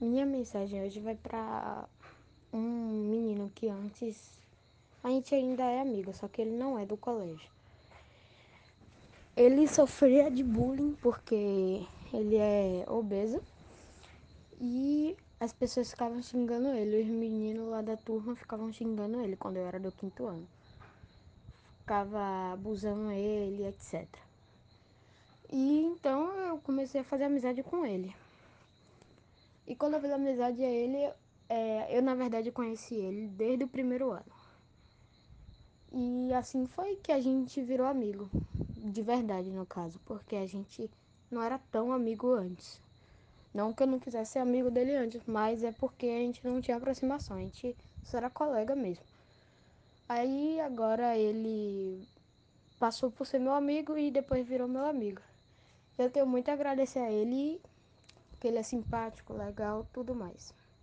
Minha mensagem hoje vai pra um menino que antes a gente ainda é amigo, só que ele não é do colégio. Ele sofria de bullying porque ele é obeso e as pessoas ficavam xingando ele. Os meninos lá da turma ficavam xingando ele quando eu era do quinto ano. Ficava abusando ele, etc. E então eu comecei a fazer amizade com ele. E quando eu fiz amizade a ele, é, eu na verdade conheci ele desde o primeiro ano. E assim foi que a gente virou amigo, de verdade no caso, porque a gente não era tão amigo antes. Não que eu não quisesse ser amigo dele antes, mas é porque a gente não tinha aproximação, a gente só era colega mesmo. Aí agora ele passou por ser meu amigo e depois virou meu amigo. Eu tenho muito a agradecer a ele, porque ele é simpático, legal, tudo mais.